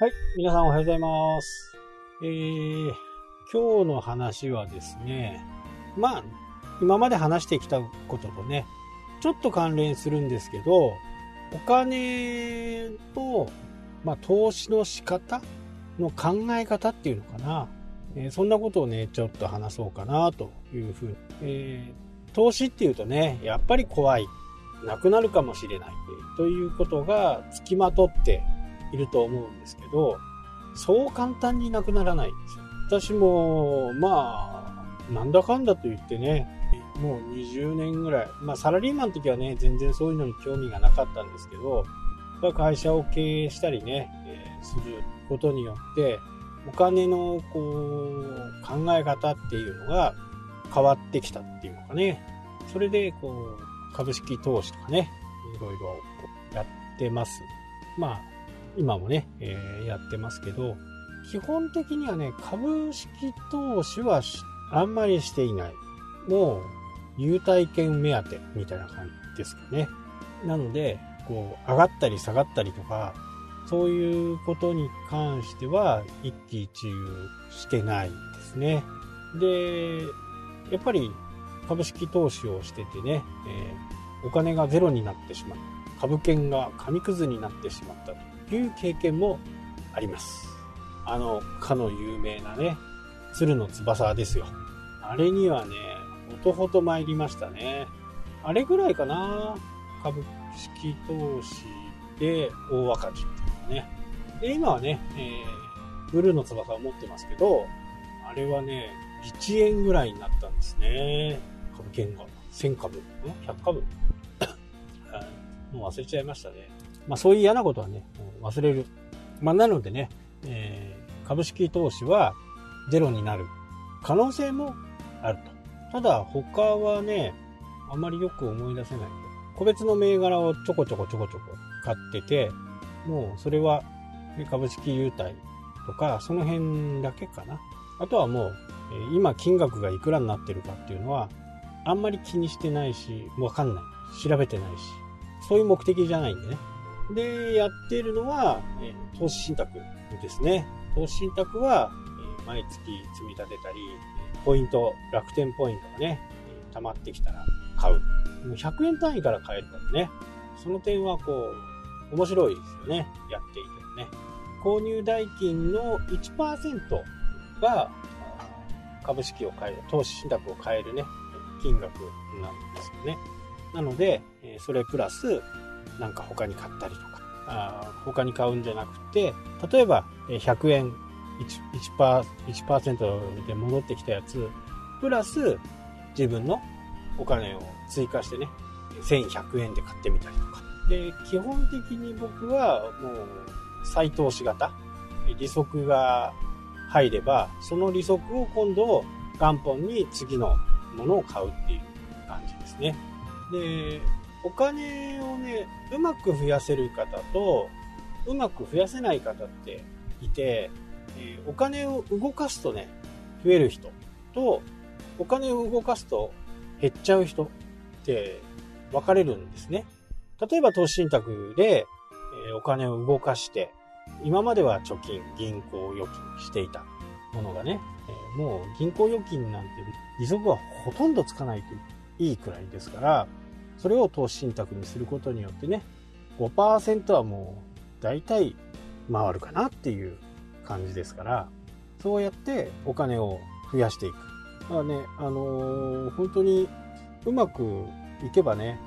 はい、皆さんおはようございます。えー、今日の話はですね、まあ、今まで話してきたこととね、ちょっと関連するんですけど、お金と、まあ、投資の仕方の考え方っていうのかな。えーそんなことをね、ちょっと話そうかなというふうに。えー投資っていうとね、やっぱり怖い。なくなるかもしれない。ということが付きまとっていると思うんですけど、そう簡単になくならないんですよ。私も、まあ、なんだかんだと言ってね、もう20年ぐらい、まあサラリーマンの時はね、全然そういうのに興味がなかったんですけど、会社を経営したりね、えーすることによって、お金のこう考え方っていうのが変わってきたっていうのかね。それでこう株式投資とかね、いろいろやってます。まあ今もね、えーやってますけど、基本的にはね、株式投資はあんまりしていない。もう、優待券目当てみたいな感じですかね。なので、こう、上がったり下がったりとか、そういうことに関しては一喜一憂してないですね。で、やっぱり株式投資をしててね、えーお金がゼロになってしまう。株券が紙くずになってしまったという経験もあります。あの、かの有名なね、鶴の翼ですよ。あれにはね、ほとほと参りましたね。あれぐらいかな株式投資で大赤字っていうのはね。で、今はね、えーブルーの翼を持ってますけど、あれはね、1円ぐらいになったんですね。株券が。1000株ん ?100 株 もう忘れちゃいましたね。まあそういう嫌なことはね、忘れる。まあなのでね、えー株式投資はゼロになる可能性もあると。ただ他はね、あまりよく思い出せない。個別の銘柄をちょこちょこちょこちょこ買ってて、もうそれは株式優待とか、その辺だけかな。あとはもう、今金額がいくらになってるかっていうのは、あんまり気にしてないし、わかんない。調べてないし。そういう目的じゃないんでね。で、やっているのは、えー投資信託ですね。投資信託は、えー毎月積み立てたり、ポイント、楽天ポイントがね、えー溜まってきたら買う。もう100円単位から買えるからね。その点はこう、面白いですよね。やっていてもね。購入代金の1%が株式を買える、投資信託を買えるね、金額なんですよね。なので、それプラス、なんか他に買ったりとか、あ他に買うんじゃなくて、例えば100円 1%, 1%, で戻ってきたやつ、プラス自分のお金を追加してね、1100円で買ってみたりとか。で、基本的に僕はもう再投資型、利息が入れば、その利息を今度元本に次のものを買うっていう感じですね。で、お金をね、うまく増やせる方と、うまく増やせない方っていて、えーお金を動かすとね、増える人と、お金を動かすと減っちゃう人って分かれるんですね。例えば投資信託で、えーお金を動かして、今までは貯金、銀行預金していたものがね、えーもう銀行預金なんて利息はほとんどつかないといいくらいですから、それを投資信託にすることによってね、5%はもう大体回るかなっていう感じですから、そうやってお金を増やしていく。まあね、あのー本当にうまくいけばね、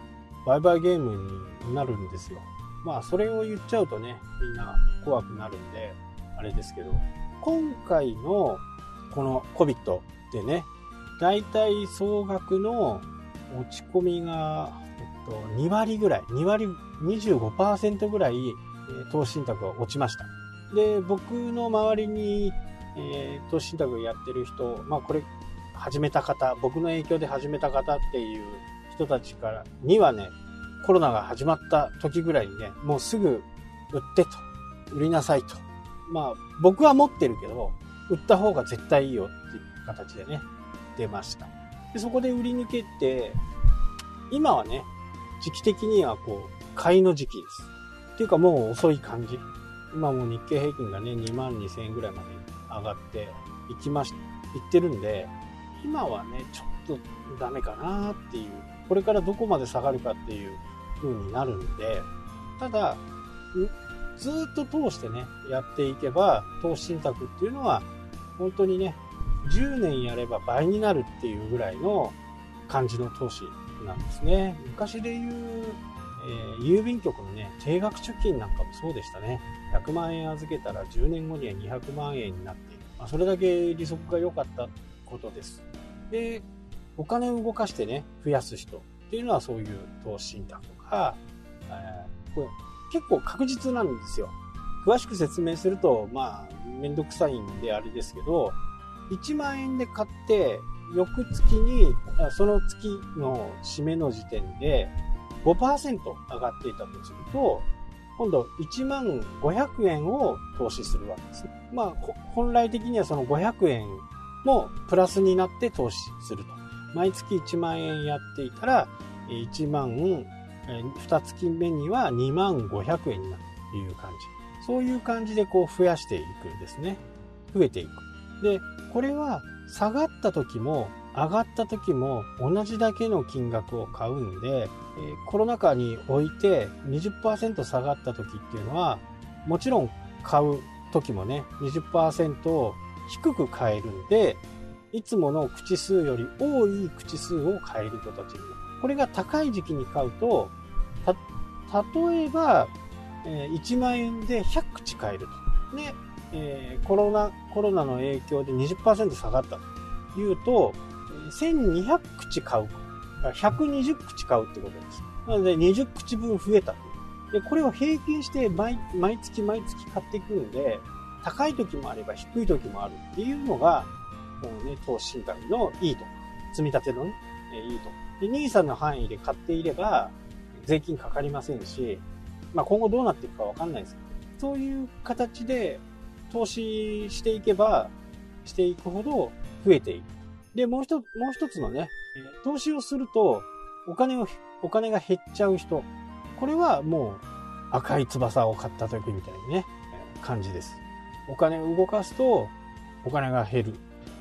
売買ゲームになるんですよ。まあそれを言っちゃうとね、みんな怖くなるんで、あれですけど、今回のこの COVID でね、大体総額の落ち込みが、と、2割ぐらい、2割、25%ぐらい、えー投資信託が落ちました。で、僕の周りに、えー投資信託やってる人、まあこれ、始めた方、僕の影響で始めた方っていう人たちからにはね、コロナが始まった時ぐらいにね、もうすぐ売ってと、売りなさいと。まあ、僕は持ってるけど、売った方が絶対いいよっていう形でね、出ました。でそこで売り抜けて、今はね、時期的にはこう、買いの時期です。っていうかもう遅い感じ。今もう日経平均がね、2万2000円ぐらいまで上がっていきまし、いってるんで、今はね、ちょっとダメかなっていう、これからどこまで下がるかっていう風になるんで、ただ、ずっと通してね、やっていけば、投資信託っていうのは、本当にね、10年やれば倍になるっていうぐらいの感じの投資なんですね。昔で言う、えー、郵便局のね、定額貯金なんかもそうでしたね。100万円預けたら10年後には200万円になっている。まあ、それだけ利息が良かったことです。で、お金を動かしてね、増やす人っていうのはそういう投資信託とか、えー、これ結構確実なんですよ。詳しく説明すると、まあ、めんどくさいんであれですけど、1万円で買って、翌月に、その月の締めの時点で5%上がっていたとすると、今度1万500円を投資するわけです。まあ、本来的にはその500円もプラスになって投資すると。毎月1万円やっていたら、1万、2月目には2万500円になるという感じ。そういう感じでこう増やしていくんですね。増えていく。で、これは下がった時も上がった時も同じだけの金額を買うんで、えコロナ禍において20%下がった時っていうのはもちろん買う時もね20%を低く買えるんでいつもの口数より多い口数を買える形にこれが高い時期に買うと例えば、え1万円で100口買えると。で、えー、コロナ、コロナの影響で20%下がったというと、1200口買う。120口買うってことです。なので20口分増えた。で、これを平均して毎毎月毎月買っていくんで、高い時もあれば低い時もあるっていうのが、もうね、投資信託のいいと。積み立てのね、いいと。で、NISA の範囲で買っていれば、税金かかりませんし、まあ今後どうなっていくかわかんないですけど、そういう形で投資していけば、していくほど増えていく。で、もう一つ、もう一つのね、投資をすると、お金を、お金が減っちゃう人。これはもう赤い翼を買った時みたいにね、感じです。お金を動かすと、お金が減る。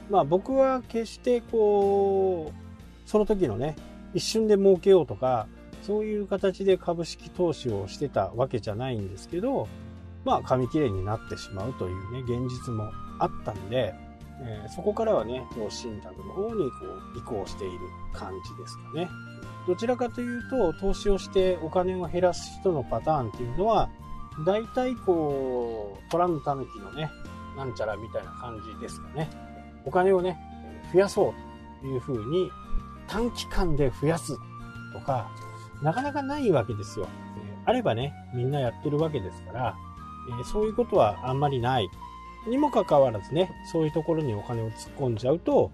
まあ僕は決してこう、その時のね、一瞬で儲けようとか、そういう形で株式投資をしてたわけじゃないんですけど、まあ紙切れになってしまうというね、現実もあったんで、えー、そこからはね、投資信託の方にこう移行している感じですかね。どちらかというと、投資をしてお金を減らす人のパターンっていうのは、大体こう、トランタヌキのね、なんちゃらみたいな感じですかね。お金をね、増やそうというふうに短期間で増やすとか、なかなかないわけですよ。あればね、みんなやってるわけですから、えそういうことはあんまりない。にもかかわらずね、そういうところにお金を突っ込んじゃうと、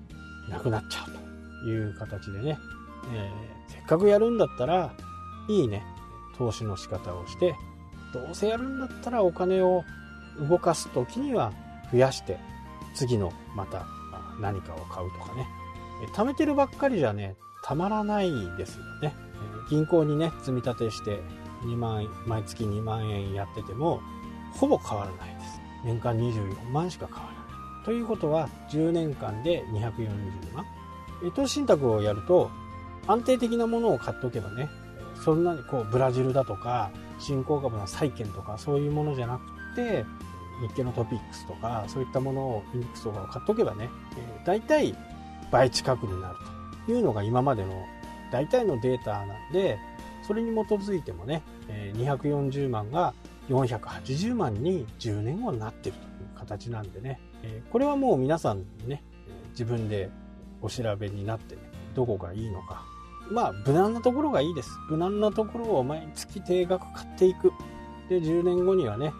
なくなっちゃうという形でね、えー、せっかくやるんだったら、いいね、投資の仕方をして、どうせやるんだったらお金を動かす時には増やして、次のまた何かを買うとかね。貯めてるばっかりじゃね、たまらないですよね。銀行にね、積み立てして2万、毎月2万円やってても、ほぼ変わらないです。年間24万しか変わらない。ということは、10年間で240万。投資信託をやると、安定的なものを買っておけばね、そんなにこう、ブラジルだとか、新興株の債券とか、そういうものじゃなくて、日経のトピックスとか、そういったものを、インデックスとかを買っておけばね、大体倍近くになるというのが今までの大体のデータなんで、それに基づいてもね、えー、240万が480万に10年後になってるという形なんでね、えこれはもう皆さんね、自分でお調べになってね、どこがいいのか。まあ、無難なところがいいです。無難なところを毎月定額買っていく。で、10年後にはね、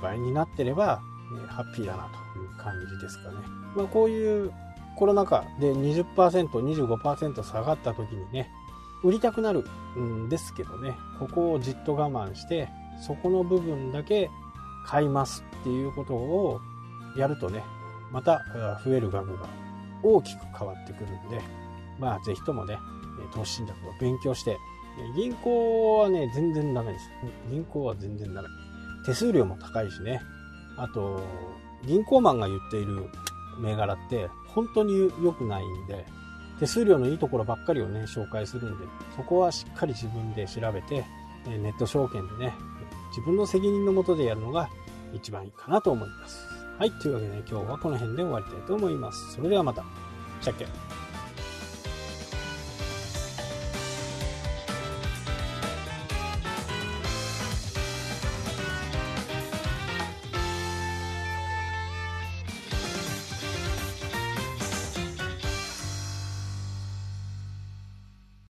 倍になってれば、ね、ハッピーだなという感じですかね。まあ、こういうコロナ禍で20%、25%下がった時にね、売りたくなるんですけどね、ここをじっと我慢して、そこの部分だけ買いますっていうことをやるとね、また増える額が大きく変わってくるんで、まあぜひともね、投資信託を勉強して、銀行はね、全然ダメです。銀行は全然ダメ。手数料も高いしね。あと、銀行マンが言っている銘柄って本当に良くないんで、手数料のいいところばっかりをね、紹介するんで、そこはしっかり自分で調べて、ネット証券でね、自分の責任のもとでやるのが一番いいかなと思います。はい、というわけで、今日はこの辺で終わりたいと思います。それではまた。したっけ